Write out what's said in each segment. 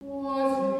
Привет!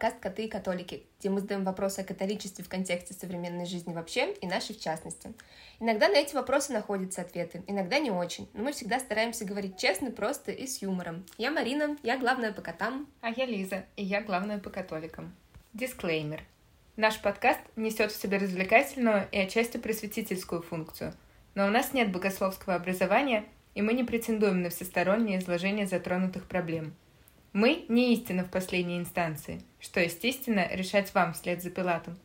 Подкаст «Коты и католики», где мы задаем вопросы о католичестве в контексте современной жизни вообще и нашей в частности. Иногда на эти вопросы находятся ответы, иногда не очень, но мы всегда стараемся говорить честно, просто и с юмором. Я Марина, я главная по котам. А я Лиза, и я главная по католикам. Дисклеймер. Наш подкаст несет в себе развлекательную и отчасти просветительскую функцию, но у нас нет богословского образования, и мы не претендуем на всестороннее изложение затронутых проблем – мы не истина в последней инстанции, что, естественно, решать вам вслед за Пилатом.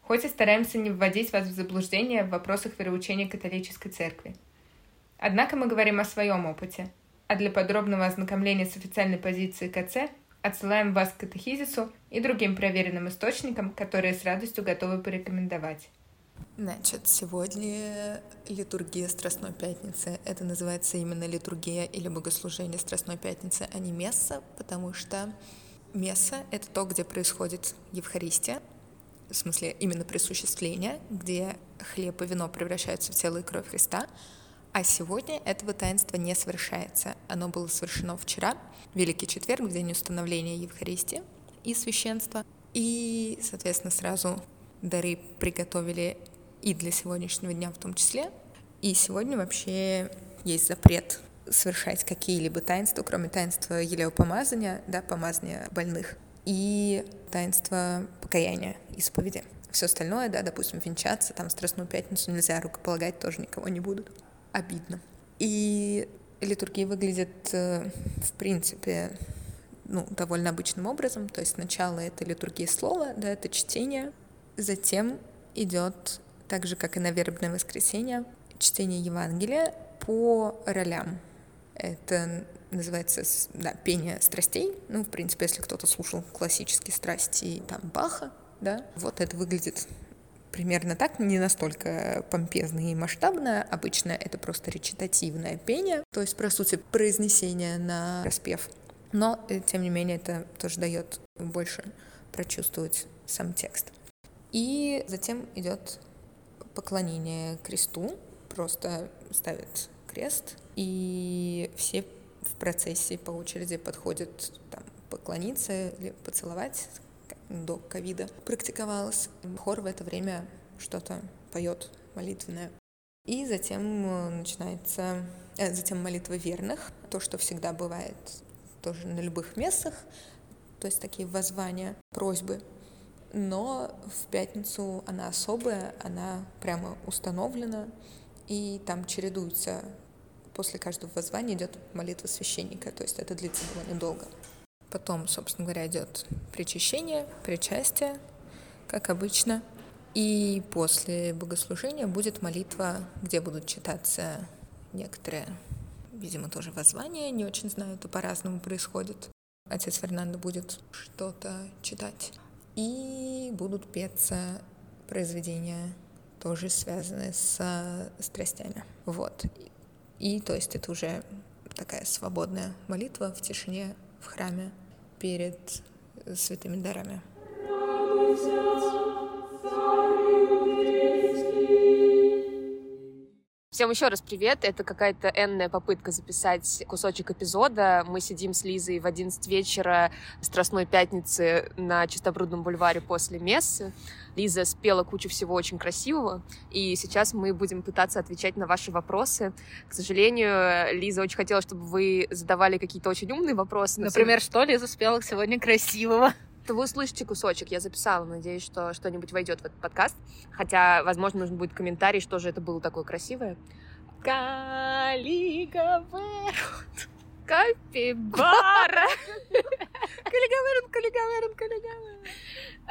Хоть и стараемся не вводить вас в заблуждение в вопросах вероучения католической церкви. Однако мы говорим о своем опыте, а для подробного ознакомления с официальной позицией КЦ отсылаем вас к катехизису и другим проверенным источникам, которые с радостью готовы порекомендовать. Значит, сегодня литургия Страстной Пятницы. Это называется именно литургия или богослужение Страстной Пятницы, а не месса, потому что месса — это то, где происходит Евхаристия, в смысле именно присуществление, где хлеб и вино превращаются в тело и кровь Христа, а сегодня этого таинства не совершается. Оно было совершено вчера, Великий Четверг, в день установления Евхаристии и священства. И, соответственно, сразу дары приготовили и для сегодняшнего дня в том числе. И сегодня вообще есть запрет совершать какие-либо таинства, кроме таинства елеопомазания, да, помазания больных, и таинства покаяния, исповеди. Все остальное, да, допустим, венчаться, там, Страстную Пятницу нельзя рукополагать, тоже никого не будут. Обидно. И литургия выглядит, э, в принципе, ну, довольно обычным образом. То есть сначала это литургия слова, да, это чтение, затем идет так же, как и на вербное воскресенье, чтение Евангелия по ролям. Это называется да, пение страстей. Ну, в принципе, если кто-то слушал классические страсти там Баха, да, вот это выглядит примерно так, не настолько помпезно и масштабно. Обычно это просто речитативное пение, то есть, по сути, произнесение на распев. Но, э, тем не менее, это тоже дает больше прочувствовать сам текст. И затем идет поклонение кресту, просто ставят крест, и все в процессе по очереди подходят там, поклониться или поцеловать, до ковида практиковалось. Хор в это время что-то поет молитвенное. И затем э, начинается, э, затем молитва верных, то, что всегда бывает тоже на любых местах, то есть такие воззвания, просьбы но в пятницу она особая, она прямо установлена, и там чередуются, после каждого воззвания идет молитва священника, то есть это длится довольно долго. Потом, собственно говоря, идет причащение, причастие, как обычно, и после богослужения будет молитва, где будут читаться некоторые, видимо, тоже воззвания, не очень знаю, это по-разному происходит. Отец Фернандо будет что-то читать и будут петься произведения, тоже связанные с страстями. Вот. И, то есть это уже такая свободная молитва в тишине в храме перед святыми дарами. Всем еще раз привет. Это какая-то энная попытка записать кусочек эпизода. Мы сидим с Лизой в 11 вечера Страстной пятницы на Чистобрудном бульваре после мессы. Лиза спела кучу всего очень красивого, и сейчас мы будем пытаться отвечать на ваши вопросы. К сожалению, Лиза очень хотела, чтобы вы задавали какие-то очень умные вопросы. Например, что Лиза спела сегодня красивого? То вы услышите кусочек. Я записала, надеюсь, что что-нибудь войдет в этот подкаст. Хотя, возможно, нужно будет комментарий, что же это было такое красивое. Калигаверут. Капибара. Калигаверут, калигаверут, калигаверут.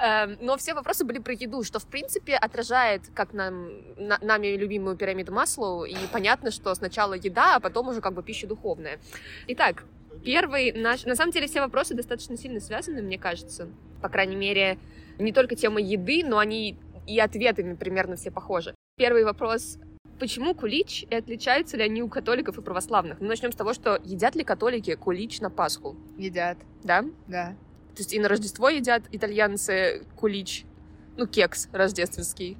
Эм, но все вопросы были про еду, что, в принципе, отражает, как нам, на, нами любимую пирамиду Маслоу, и понятно, что сначала еда, а потом уже как бы пища духовная. Итак, Первый наш... На самом деле все вопросы достаточно сильно связаны, мне кажется. По крайней мере, не только тема еды, но они и ответами примерно все похожи. Первый вопрос. Почему кулич и отличаются ли они у католиков и православных? Ну, начнем с того, что едят ли католики кулич на Пасху? Едят. Да? Да. То есть и на Рождество едят итальянцы кулич, ну, кекс рождественский,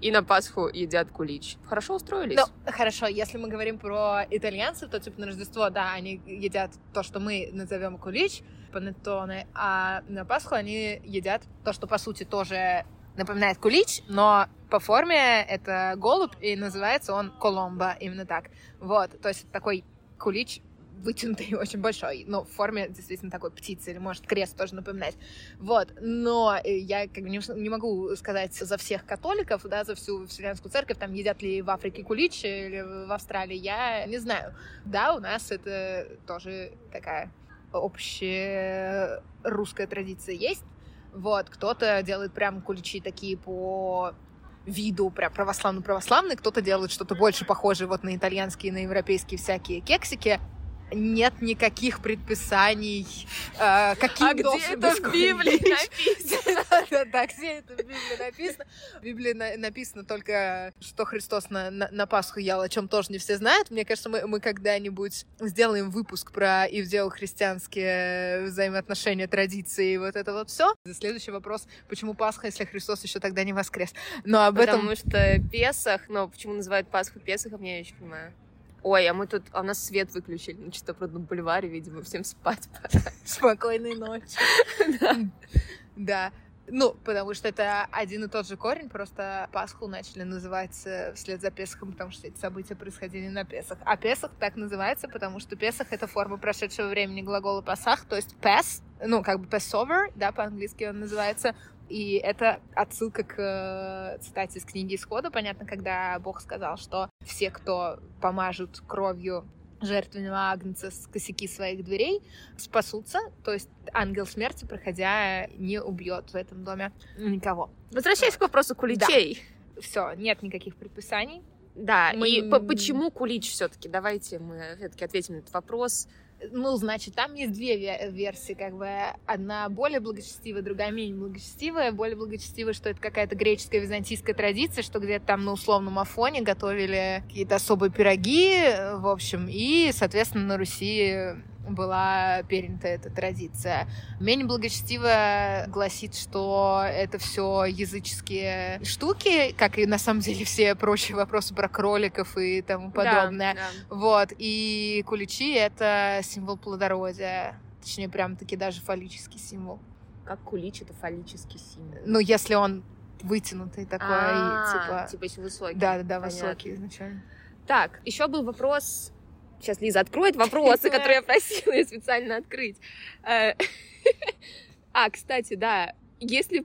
и на Пасху едят кулич. Хорошо устроились? Ну, хорошо, если мы говорим про итальянцев, то, типа, на Рождество, да, они едят то, что мы назовем кулич, панеттоне, а на Пасху они едят то, что, по сути, тоже напоминает кулич, но по форме это голубь, и называется он коломба, именно так. Вот, то есть такой кулич вытянутый, очень большой, но в форме действительно такой птицы, или может крест тоже напоминать. Вот, но я как бы не, не могу сказать за всех католиков, да, за всю Вселенскую Церковь, там едят ли в Африке кулич или в Австралии, я не знаю. Да, у нас это тоже такая общая русская традиция есть, вот, кто-то делает прям куличи такие по виду прям православно-православный, кто-то делает что-то больше похожее вот на итальянские, на европейские всякие кексики нет никаких предписаний, э, каким а где это в Библии написано? Да, где это в Библии написано? В Библии написано только, что Христос на, на, на Пасху ел, о чем тоже не все знают. Мне кажется, мы, мы когда-нибудь сделаем выпуск про иудео-христианские взаимоотношения, традиции и вот это вот все. Следующий вопрос, почему Пасха, если Христос еще тогда не воскрес? Но об Потому этом... что Песах, но почему называют Пасху Песахом, я не понимаю. Ой, а мы тут, а у нас свет выключили на Чистопрудном бульваре, видимо, всем спать пора. Спокойной ночи. Да. Ну, потому что это один и тот же корень, просто Пасху начали называть вслед за Песохом, потому что эти события происходили на Песах. А Песах так называется, потому что Песах — это форма прошедшего времени глагола Пасах, то есть Пес, ну, как бы Passover, да, по-английски он называется, и это отсылка к э, цитате из книги Исхода. Понятно, когда Бог сказал, что все, кто помажут кровью жертвенного агнца с косяки своих дверей, спасутся. То есть ангел смерти, проходя, не убьет в этом доме никого. Возвращаясь к вопросу куличей. Да. Все, нет никаких предписаний. Да, мы... и по почему кулич все-таки? Давайте мы все-таки ответим на этот вопрос. Ну, значит, там есть две версии, как бы. Одна более благочестивая, другая менее благочестивая. Более благочестивая, что это какая-то греческая византийская традиция, что где-то там на условном Афоне готовили какие-то особые пироги, в общем, и, соответственно, на Руси была перенята эта традиция. Менее благочестиво гласит, что это все языческие штуки, как и на самом деле все прочие вопросы про кроликов и тому подобное. Да, да. Вот. И куличи — это символ плодородия. Точнее, прям-таки даже фаллический символ. Как кулич — это фаллический символ? Ну, если он вытянутый такой, А-а-а, типа... Типа если высокий. Да, да, да, высокий изначально. Так, еще был вопрос Сейчас Лиза откроет вопросы, которые я просила ее специально открыть. Э, а, кстати, да, если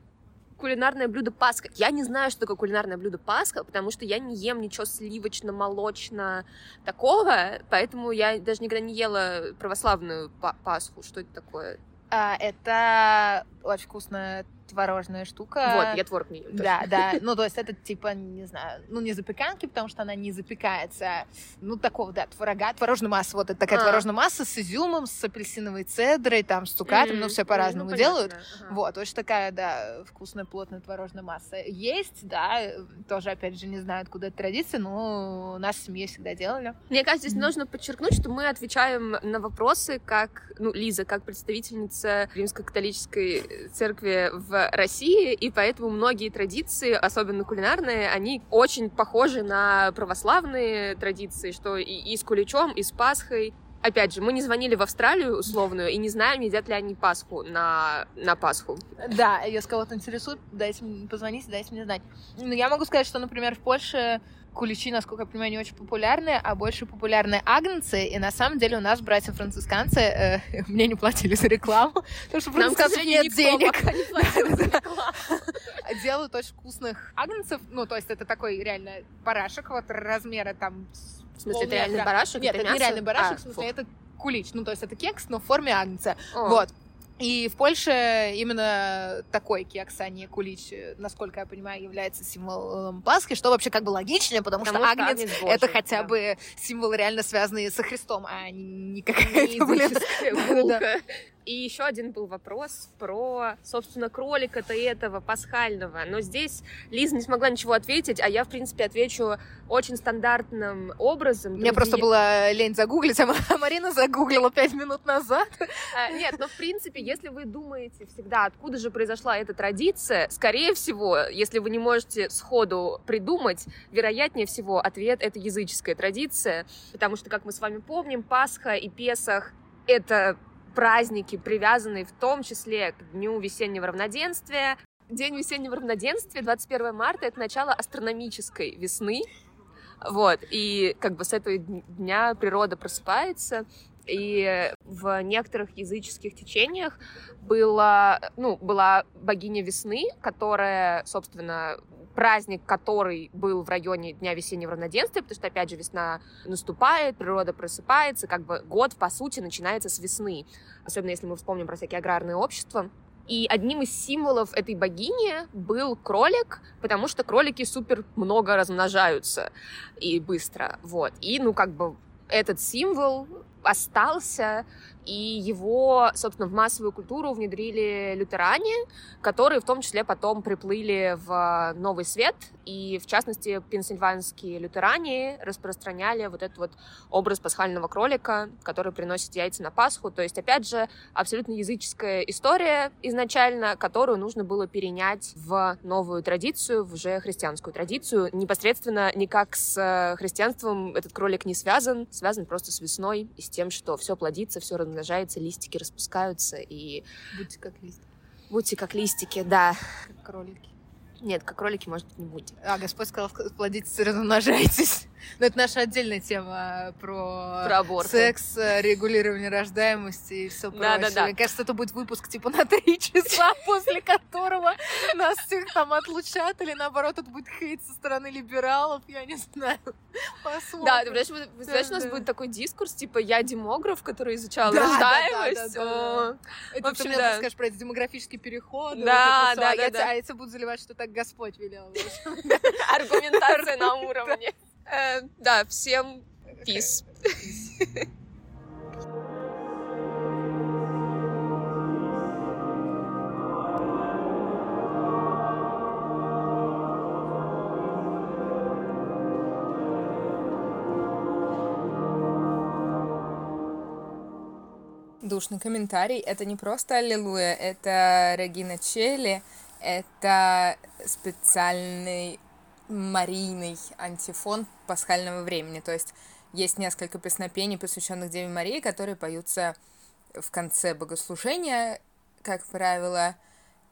кулинарное блюдо Пасха. Я не знаю, что такое кулинарное блюдо Пасха, потому что я не ем ничего сливочно-молочно такого, поэтому я даже никогда не ела православную Пасху. Что это такое? А, это очень вкусная творожная штука. Вот, я творог не ем. Да, да. Ну, то есть это типа, не знаю, ну, не запеканки, потому что она не запекается. Ну, такого, да, творога, творожная масса. Вот это такая а. творожная масса с изюмом, с апельсиновой цедрой, там, с цукатом, mm-hmm. ну, все по-разному ну, делают. Ага. Вот, очень такая, да, вкусная, плотная творожная масса. Есть, да, тоже, опять же, не знаю, откуда эта традиция, но у нас в семье всегда делали. Мне кажется, здесь mm-hmm. нужно подчеркнуть, что мы отвечаем на вопросы как, ну, Лиза, как представительница римско-католической церкви в России, и поэтому многие традиции, особенно кулинарные, они очень похожи на православные традиции, что и, и с куличом, и с Пасхой. Опять же, мы не звонили в Австралию условную и не знаем, едят ли они Пасху на, на Пасху. Да, если кого-то интересует, дайте, позвоните, дайте мне знать. Ну, я могу сказать, что, например, в Польше куличи, насколько я понимаю, не очень популярные, а больше популярные агнцы. И на самом деле у нас братья-францисканцы э, мне не платили за рекламу, потому что францисканцев нет денег. Делают очень вкусных агнцев. Ну, то есть это такой реально барашек вот размера там... В смысле, это реальный барашек? Нет, это не реальный барашек, в смысле, это кулич. Ну, то есть это кекс, но в форме агнца. Вот. И в Польше именно такой кекс, а не кулич, насколько я понимаю, является символом Пасхи, что вообще как бы логичнее, потому, потому что, что агнец — это хотя да. бы символ реально связанный со Христом, а не какая-то, блин... И еще один был вопрос про, собственно, кролика-то этого пасхального. Но здесь Лиза не смогла ничего ответить, а я, в принципе, отвечу очень стандартным образом. Мне просто было лень загуглить, а Марина загуглила пять минут назад. А, нет, но, в принципе, если вы думаете всегда, откуда же произошла эта традиция, скорее всего, если вы не можете сходу придумать, вероятнее всего, ответ — это языческая традиция, потому что, как мы с вами помним, Пасха и Песах — это праздники, привязанные в том числе к Дню весеннего равноденствия. День весеннего равноденствия, 21 марта, это начало астрономической весны. Вот, и как бы с этого дня природа просыпается, и в некоторых языческих течениях была, ну, была богиня весны, которая, собственно, праздник, который был в районе Дня весеннего равноденствия, потому что, опять же, весна наступает, природа просыпается, как бы год, по сути, начинается с весны. Особенно если мы вспомним про всякие аграрные общества. И одним из символов этой богини был кролик, потому что кролики супер много размножаются и быстро. Вот. И, ну, как бы этот символ остался, и его, собственно, в массовую культуру внедрили лютеране, которые в том числе потом приплыли в Новый Свет, и, в частности, пенсильванские лютеране распространяли вот этот вот образ пасхального кролика, который приносит яйца на Пасху. То есть, опять же, абсолютно языческая история изначально, которую нужно было перенять в новую традицию, в уже христианскую традицию. Непосредственно никак с христианством этот кролик не связан, связан просто с весной и с тем, что все плодится, все размножается, листики распускаются и... Будьте как листики. Будьте как листики, да. Как кролики. Нет, как кролики, может быть, не будете. А, Господь сказал, плодитесь и размножайтесь. Но это наша отдельная тема про, про аборт. секс, регулирование рождаемости и все да, прочее. Да, да. Мне кажется, это будет выпуск типа на три часа, после которого нас всех там отлучат, или наоборот, это будет хейт со стороны либералов, я не знаю. Посмотрим. Да, ты представляешь, у нас будет такой дискурс, типа, я демограф, который изучал Да, рождаемость. да, да, да, Это ты мне да. скажешь про эти демографические переходы. Да, всё, да, а да, я да. те- А я буду заливать, что так Господь велел. Аргументация на уровне. Э, Да, всем пис. Душный комментарий. Это не просто Аллилуйя, это Регина Челли, это специальный марийный антифон пасхального времени. То есть есть несколько песнопений, посвященных Деве Марии, которые поются в конце богослужения, как правило,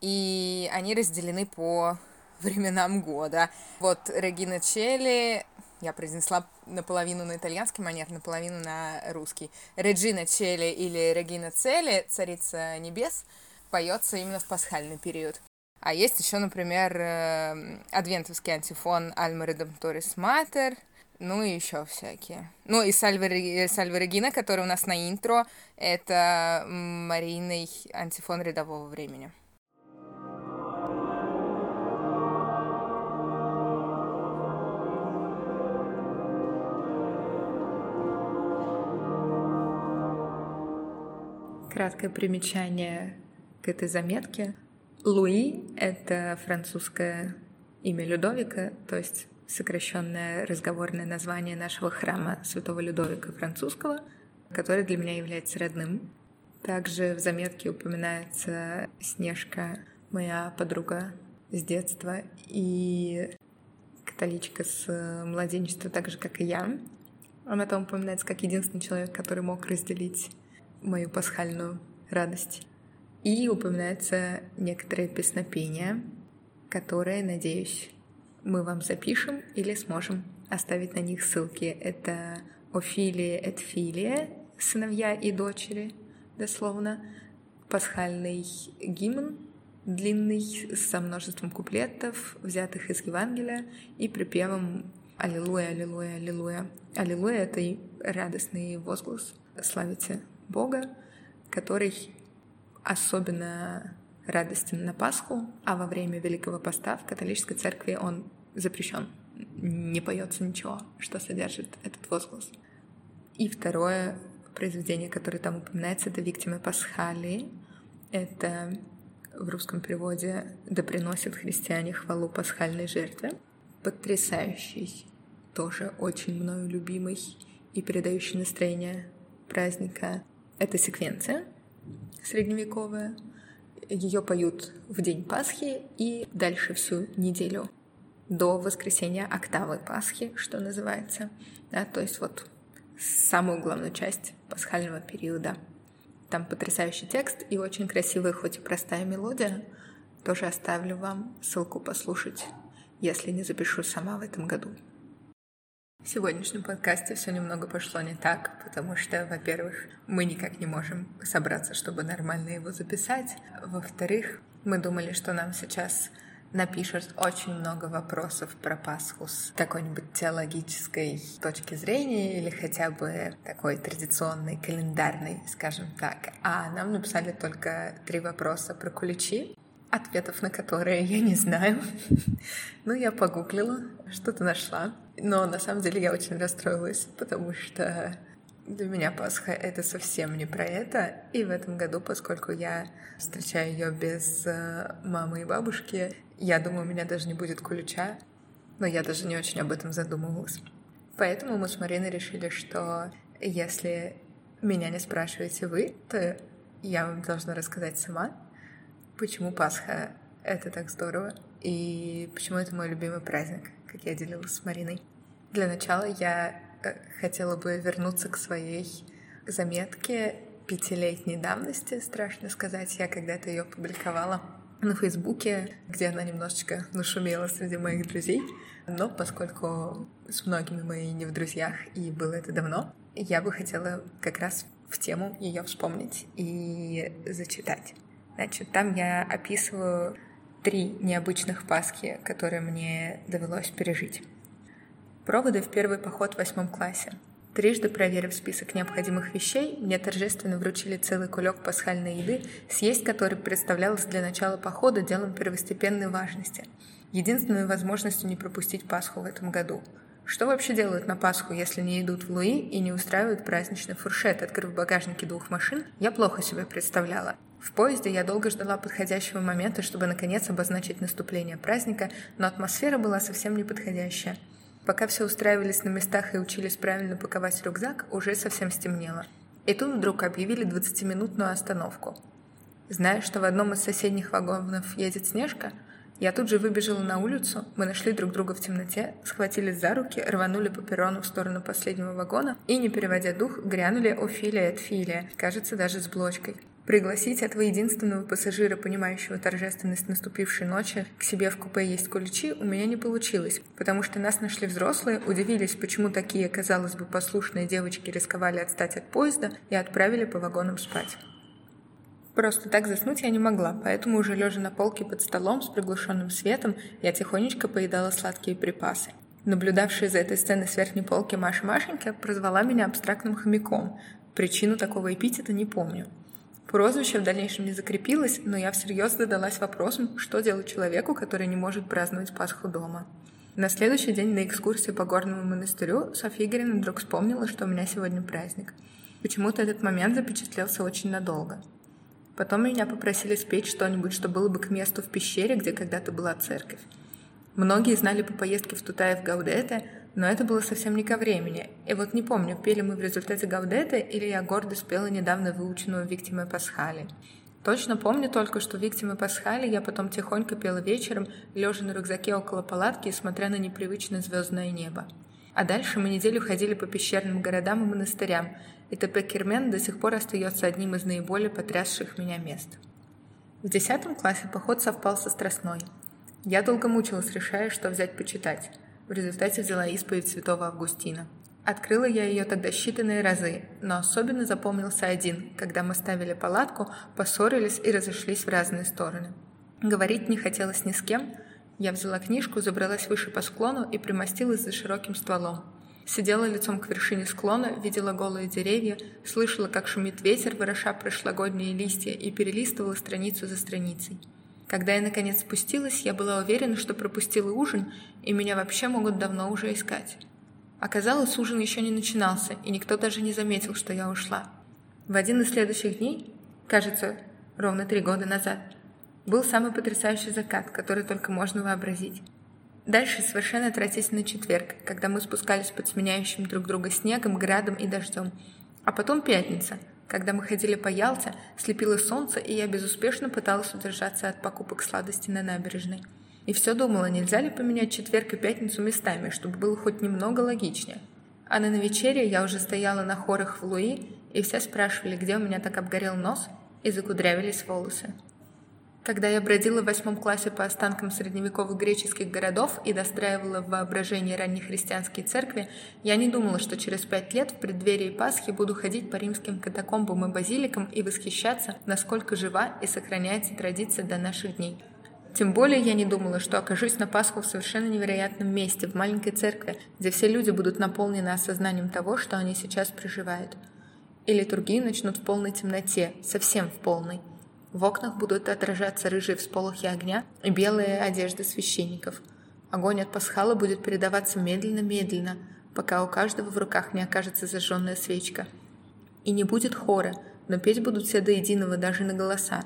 и они разделены по временам года. Вот Регина Челли, я произнесла наполовину на итальянский манер, наполовину на русский. Реджина Челли или Регина Цели, Царица Небес, поется именно в пасхальный период. А есть еще, например, э, адвентовский антифон Альма Редемторис Матер, ну и еще всякие. Ну и Сальве Регина, который у нас на интро, это марийный антифон рядового времени. Краткое примечание к этой заметке. Луи — это французское имя Людовика, то есть сокращенное разговорное название нашего храма Святого Людовика французского, который для меня является родным. Также в заметке упоминается Снежка, моя подруга с детства и католичка с младенчества, так же, как и я. Она там упоминается как единственный человек, который мог разделить мою пасхальную радость. И упоминаются некоторые песнопения, которые, надеюсь, мы вам запишем или сможем оставить на них ссылки. Это Офилия et Филия, сыновья и дочери, дословно, пасхальный гимн, длинный, со множеством куплетов, взятых из Евангелия, и припевом «Аллилуйя, аллилуйя, аллилуйя». Аллилуйя — это и радостный возглас «Славите Бога», который особенно радостен на Пасху, а во время Великого Поста в католической церкви он запрещен. Не поется ничего, что содержит этот возглас. И второе, произведение, которое там упоминается, это «Виктимы Пасхали». Это в русском переводе «Да приносят христиане хвалу пасхальной жертве». Потрясающий, тоже очень мною любимый и передающий настроение праздника. Это секвенция средневековая. Ее поют в день Пасхи и дальше всю неделю до воскресенья октавы Пасхи, что называется. Да, то есть вот самую главную часть пасхального периода. Там потрясающий текст и очень красивая, хоть и простая мелодия. Тоже оставлю вам ссылку послушать, если не запишу сама в этом году. В сегодняшнем подкасте все немного пошло не так, потому что, во-первых, мы никак не можем собраться, чтобы нормально его записать. Во-вторых, мы думали, что нам сейчас напишут очень много вопросов про Пасху с какой-нибудь теологической точки зрения или хотя бы такой традиционной, календарной, скажем так. А нам написали только три вопроса про куличи, ответов на которые я не знаю. Ну, я погуглила, что-то нашла. Но на самом деле я очень расстроилась, потому что для меня Пасха — это совсем не про это. И в этом году, поскольку я встречаю ее без э, мамы и бабушки, я думаю, у меня даже не будет кулича. Но я даже не очень об этом задумывалась. Поэтому мы с Мариной решили, что если меня не спрашиваете вы, то я вам должна рассказать сама, почему Пасха — это так здорово, и почему это мой любимый праздник, как я делилась с Мариной. Для начала я э, хотела бы вернуться к своей заметке пятилетней давности, страшно сказать. Я когда-то ее публиковала на Фейсбуке, где она немножечко нашумела среди моих друзей. Но поскольку с многими мы не в друзьях, и было это давно, я бы хотела как раз в тему ее вспомнить и зачитать. Значит, там я описываю три необычных Пасхи, которые мне довелось пережить. Проводы в первый поход в восьмом классе. Трижды проверив список необходимых вещей, мне торжественно вручили целый кулек пасхальной еды, съесть который представлялось для начала похода делом первостепенной важности. Единственной возможностью не пропустить Пасху в этом году. Что вообще делают на Пасху, если не идут в Луи и не устраивают праздничный фуршет, открыв багажники двух машин, я плохо себе представляла. В поезде я долго ждала подходящего момента, чтобы наконец обозначить наступление праздника, но атмосфера была совсем неподходящая. Пока все устраивались на местах и учились правильно паковать рюкзак, уже совсем стемнело. И тут вдруг объявили 20-минутную остановку. Зная, что в одном из соседних вагонов едет Снежка, я тут же выбежала на улицу, мы нашли друг друга в темноте, схватились за руки, рванули по перрону в сторону последнего вагона и, не переводя дух, грянули Офилия от Филия, кажется, даже с блочкой. Пригласить этого единственного пассажира, понимающего торжественность наступившей ночи, к себе в купе есть куличи, у меня не получилось, потому что нас нашли взрослые, удивились, почему такие, казалось бы, послушные девочки рисковали отстать от поезда и отправили по вагонам спать. Просто так заснуть я не могла, поэтому уже лежа на полке под столом с приглушенным светом, я тихонечко поедала сладкие припасы. Наблюдавшая за этой сценой с верхней полки Маша Машенька прозвала меня абстрактным хомяком. Причину такого эпитета не помню. Прозвище в дальнейшем не закрепилось, но я всерьез задалась вопросом, что делать человеку, который не может праздновать Пасху дома. На следующий день на экскурсии по горному монастырю Софья Игоревна вдруг вспомнила, что у меня сегодня праздник. Почему-то этот момент запечатлелся очень надолго. Потом меня попросили спеть что-нибудь, что было бы к месту в пещере, где когда-то была церковь. Многие знали по поездке в Тутаев Гаудете, но это было совсем не ко времени. И вот не помню, пели мы в результате Гаудета или я гордо спела недавно выученную Виктимы Пасхали. Точно помню только, что Виктимы Пасхали я потом тихонько пела вечером, лежа на рюкзаке около палатки и смотря на непривычное звездное небо. А дальше мы неделю ходили по пещерным городам и монастырям, и Тепекермен до сих пор остается одним из наиболее потрясших меня мест. В десятом классе поход совпал со Страстной. Я долго мучилась, решая, что взять почитать. В результате взяла исповедь святого Августина. Открыла я ее тогда считанные разы, но особенно запомнился один, когда мы ставили палатку, поссорились и разошлись в разные стороны. Говорить не хотелось ни с кем. Я взяла книжку, забралась выше по склону и примостилась за широким стволом. Сидела лицом к вершине склона, видела голые деревья, слышала, как шумит ветер, вороша прошлогодние листья, и перелистывала страницу за страницей. Когда я наконец спустилась, я была уверена, что пропустила ужин, и меня вообще могут давно уже искать. Оказалось, ужин еще не начинался, и никто даже не заметил, что я ушла. В один из следующих дней, кажется, ровно три года назад, был самый потрясающий закат, который только можно вообразить. Дальше совершенно отвратительный четверг, когда мы спускались под сменяющим друг друга снегом, градом и дождем. А потом пятница, когда мы ходили по Ялте, слепило солнце, и я безуспешно пыталась удержаться от покупок сладости на набережной. И все думала, нельзя ли поменять четверг и пятницу местами, чтобы было хоть немного логичнее. А на вечере я уже стояла на хорах в Луи, и все спрашивали, где у меня так обгорел нос, и закудрявились волосы. Когда я бродила в восьмом классе по останкам средневековых греческих городов и достраивала в воображении раннехристианские церкви, я не думала, что через пять лет в преддверии Пасхи буду ходить по римским катакомбам и базиликам и восхищаться, насколько жива и сохраняется традиция до наших дней. Тем более я не думала, что окажусь на Пасху в совершенно невероятном месте, в маленькой церкви, где все люди будут наполнены осознанием того, что они сейчас проживают. И литургии начнут в полной темноте, совсем в полной. В окнах будут отражаться рыжие всполохи огня и белые одежды священников. Огонь от пасхала будет передаваться медленно-медленно, пока у каждого в руках не окажется зажженная свечка. И не будет хора, но петь будут все до единого даже на голоса.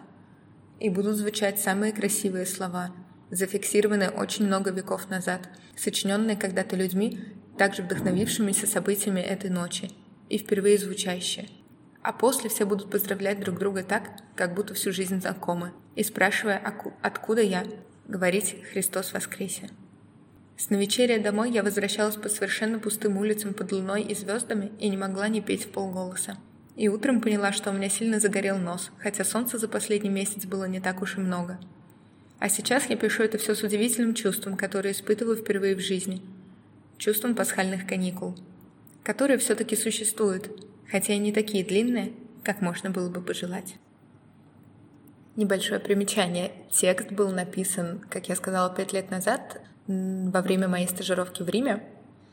И будут звучать самые красивые слова, зафиксированные очень много веков назад, сочиненные когда-то людьми, также вдохновившимися событиями этой ночи, и впервые звучащие – а после все будут поздравлять друг друга так, как будто всю жизнь знакомы, и спрашивая, откуда я, говорить «Христос воскресе». С навечерия домой я возвращалась по совершенно пустым улицам под луной и звездами и не могла не петь в полголоса. И утром поняла, что у меня сильно загорел нос, хотя солнца за последний месяц было не так уж и много. А сейчас я пишу это все с удивительным чувством, которое испытываю впервые в жизни. Чувством пасхальных каникул. Которые все-таки существуют, хотя и не такие длинные, как можно было бы пожелать. Небольшое примечание. Текст был написан, как я сказала, пять лет назад, во время моей стажировки в Риме.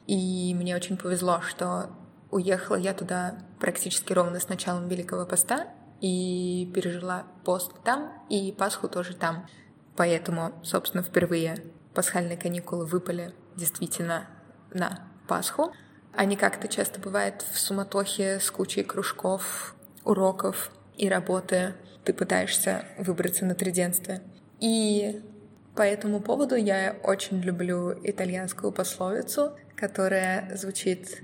И мне очень повезло, что уехала я туда практически ровно с началом Великого Поста и пережила пост там и Пасху тоже там. Поэтому, собственно, впервые пасхальные каникулы выпали действительно на Пасху. Они как-то часто бывает в суматохе с кучей кружков, уроков и работы. Ты пытаешься выбраться на триденстве. И по этому поводу я очень люблю итальянскую пословицу, которая звучит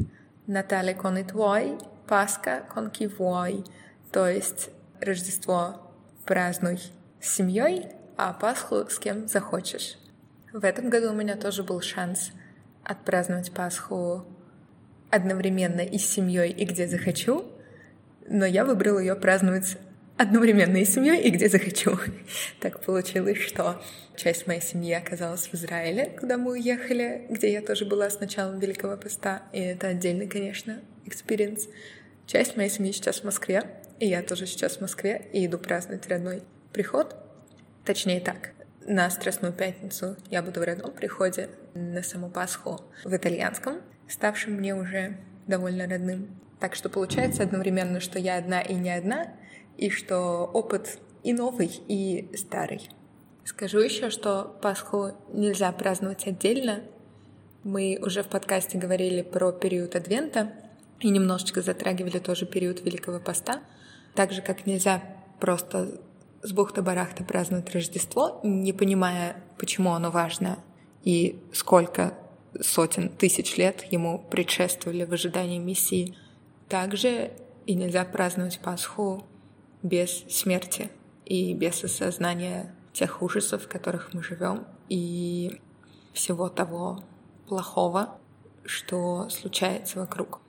«Натале con i tuoi, Пасха con chi vuoi», то есть Рождество празднуй с семьей, а Пасху с кем захочешь. В этом году у меня тоже был шанс отпраздновать Пасху одновременно и с семьей, и где захочу, но я выбрала ее праздновать одновременно с семьей, и где захочу. Так получилось, что часть моей семьи оказалась в Израиле, куда мы уехали, где я тоже была с началом Великого Поста, и это отдельный, конечно, experience. Часть моей семьи сейчас в Москве, и я тоже сейчас в Москве, и иду праздновать родной приход. Точнее так, на Страстную Пятницу я буду в родном приходе, на саму Пасху в итальянском, ставшим мне уже довольно родным. Так что получается одновременно, что я одна и не одна, и что опыт и новый, и старый. Скажу еще, что Пасху нельзя праздновать отдельно. Мы уже в подкасте говорили про период Адвента и немножечко затрагивали тоже период Великого Поста. Так же, как нельзя просто с бухты-барахта праздновать Рождество, не понимая, почему оно важно и сколько сотен тысяч лет ему предшествовали в ожидании Мессии. Также и нельзя праздновать Пасху без смерти и без осознания тех ужасов, в которых мы живем, и всего того плохого, что случается вокруг.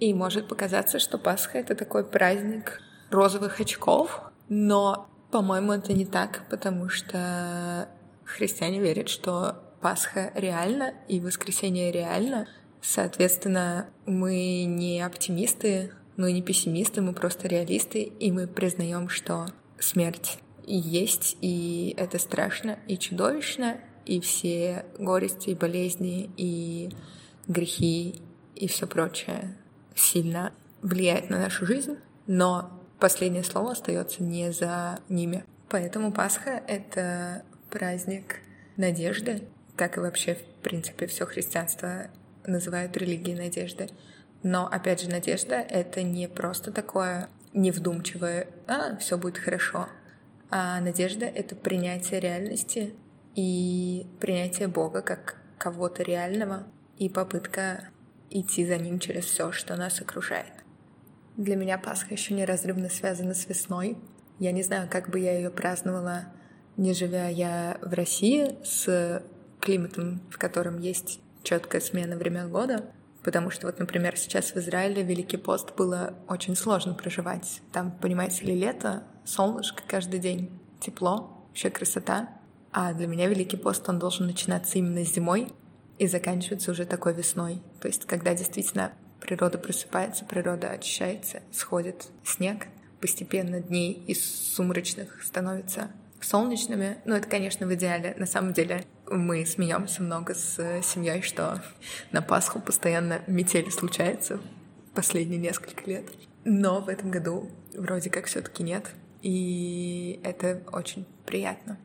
И может показаться, что Пасха — это такой праздник розовых очков, но, по-моему, это не так, потому что христиане верят, что Пасха реально и воскресенье реально. Соответственно, мы не оптимисты, мы не пессимисты, мы просто реалисты, и мы признаем, что смерть есть, и это страшно и чудовищно, и все горести, и болезни, и грехи, и все прочее сильно влияет на нашу жизнь, но последнее слово остается не за ними. Поэтому Пасха — это праздник надежды, как и вообще, в принципе, все христианство называют религией надежды. Но, опять же, надежда — это не просто такое невдумчивое «а, все будет хорошо», а надежда — это принятие реальности и принятие Бога как кого-то реального и попытка идти за ним через все, что нас окружает. Для меня Пасха еще неразрывно связана с весной. Я не знаю, как бы я ее праздновала, не живя я в России с климатом, в котором есть четкая смена времен года, потому что вот, например, сейчас в Израиле Великий пост было очень сложно проживать. Там, понимаете ли, лето, солнышко каждый день, тепло, вообще красота. А для меня Великий пост, он должен начинаться именно зимой и заканчиваться уже такой весной. То есть, когда действительно природа просыпается, природа очищается, сходит снег, постепенно дни из сумрачных становятся солнечными. Ну, это, конечно, в идеале. На самом деле, мы смеемся много с семьей, что на Пасху постоянно метели случается последние несколько лет. Но в этом году вроде как все-таки нет. И это очень приятно.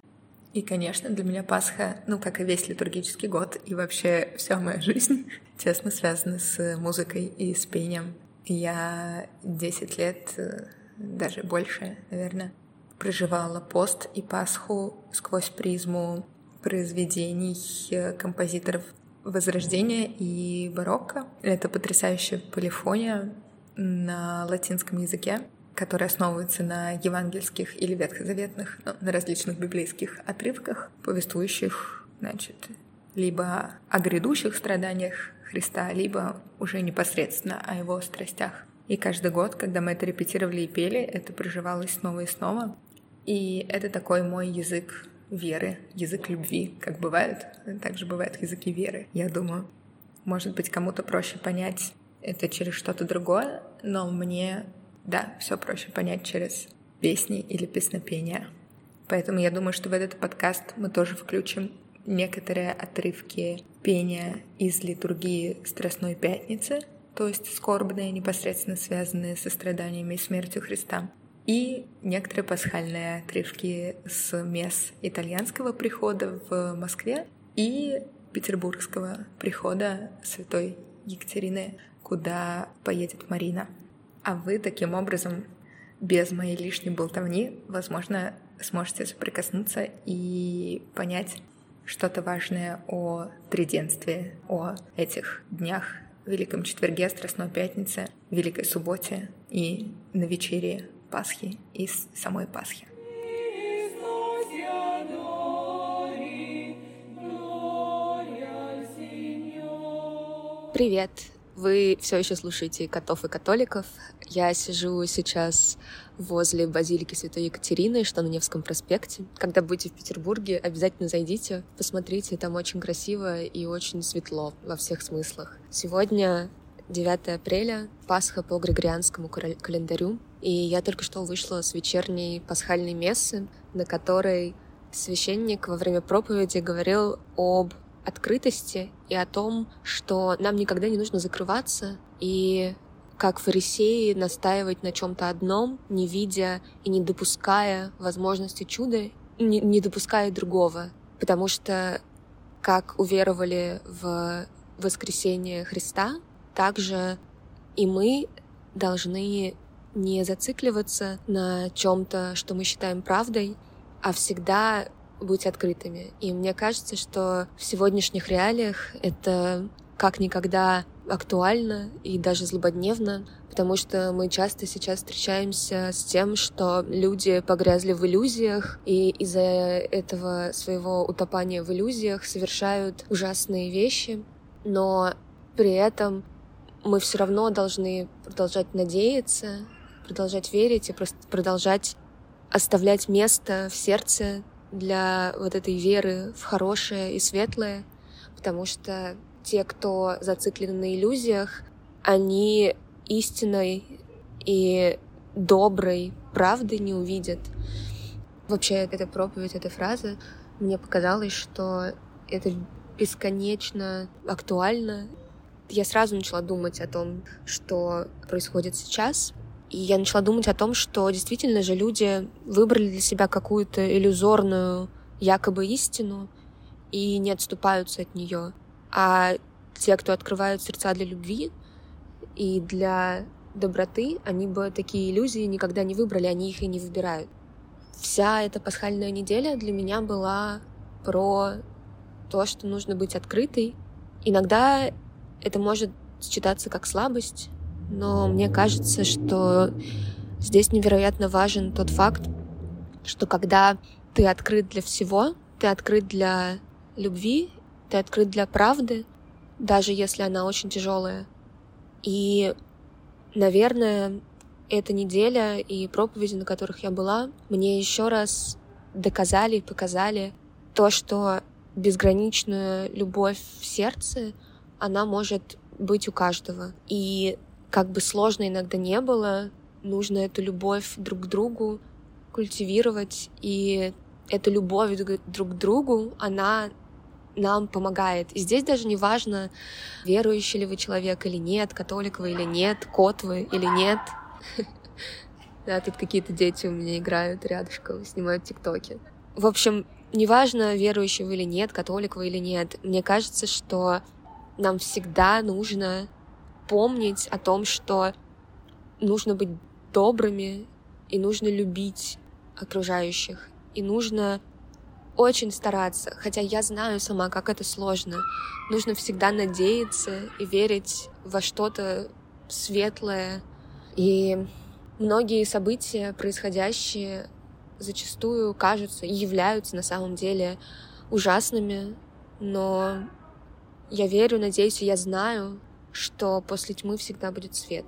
И, конечно, для меня Пасха, ну, как и весь литургический год, и вообще вся моя жизнь тесно связана с музыкой и с пением. Я 10 лет, э, даже больше, наверное, проживала пост и Пасху сквозь призму произведений э, композиторов Возрождения и барокко. Это потрясающая полифония на латинском языке, который основывается на евангельских или ветхозаветных, ну, на различных библейских отрывках, повествующих, значит, либо о грядущих страданиях Христа, либо уже непосредственно о его страстях. И каждый год, когда мы это репетировали и пели, это проживалось снова и снова. И это такой мой язык веры, язык любви, как бывает. Также бывают языки веры, я думаю. Может быть, кому-то проще понять это через что-то другое, но мне да, все проще понять через песни или песнопения. Поэтому я думаю, что в этот подкаст мы тоже включим некоторые отрывки пения из литургии Страстной Пятницы, то есть скорбные, непосредственно связанные со страданиями и смертью Христа, и некоторые пасхальные отрывки с мес итальянского прихода в Москве и петербургского прихода Святой Екатерины, куда поедет Марина. А вы таким образом, без моей лишней болтовни, возможно, сможете соприкоснуться и понять что-то важное о триденстве, о этих днях Великом Четверге, Страстной Пятнице, Великой Субботе и на вечере Пасхи и самой Пасхи. Привет! Вы все еще слушаете котов и католиков. Я сижу сейчас возле базилики Святой Екатерины, что на Невском проспекте. Когда будете в Петербурге, обязательно зайдите, посмотрите, там очень красиво и очень светло во всех смыслах. Сегодня 9 апреля, Пасха по Григорианскому календарю, и я только что вышла с вечерней пасхальной мессы, на которой священник во время проповеди говорил об открытости и о том, что нам никогда не нужно закрываться и как фарисеи настаивать на чем-то одном, не видя и не допуская возможности чуда, не, не допуская другого. Потому что как уверовали в воскресение Христа, также и мы должны не зацикливаться на чем-то, что мы считаем правдой, а всегда быть открытыми. И мне кажется, что в сегодняшних реалиях это как никогда актуально и даже злободневно, потому что мы часто сейчас встречаемся с тем, что люди погрязли в иллюзиях, и из-за этого своего утопания в иллюзиях совершают ужасные вещи, но при этом мы все равно должны продолжать надеяться, продолжать верить и просто продолжать оставлять место в сердце для вот этой веры в хорошее и светлое, потому что те, кто зациклены на иллюзиях, они истинной и доброй правды не увидят. Вообще, эта проповедь, эта фраза, мне показалось, что это бесконечно актуально. Я сразу начала думать о том, что происходит сейчас, и я начала думать о том, что действительно же люди выбрали для себя какую-то иллюзорную якобы истину и не отступаются от нее. А те, кто открывают сердца для любви и для доброты, они бы такие иллюзии никогда не выбрали, они их и не выбирают. Вся эта пасхальная неделя для меня была про то, что нужно быть открытой. Иногда это может считаться как слабость, но мне кажется, что здесь невероятно важен тот факт, что когда ты открыт для всего, ты открыт для любви, ты открыт для правды, даже если она очень тяжелая. И, наверное, эта неделя и проповеди, на которых я была, мне еще раз доказали и показали то, что безграничная любовь в сердце, она может быть у каждого. И как бы сложно иногда не было, нужно эту любовь друг к другу культивировать, и эта любовь друг к другу, она нам помогает. И здесь даже не важно, верующий ли вы человек или нет, католик вы или нет, кот вы или нет. Да, тут какие-то дети у меня играют рядышком, снимают тиктоки. В общем, неважно, верующий вы или нет, католик вы или нет, мне кажется, что нам всегда нужно помнить о том, что нужно быть добрыми и нужно любить окружающих. И нужно очень стараться, хотя я знаю сама, как это сложно. Нужно всегда надеяться и верить во что-то светлое. И многие события, происходящие, зачастую кажутся и являются на самом деле ужасными, но я верю, надеюсь, и я знаю, что после тьмы всегда будет свет.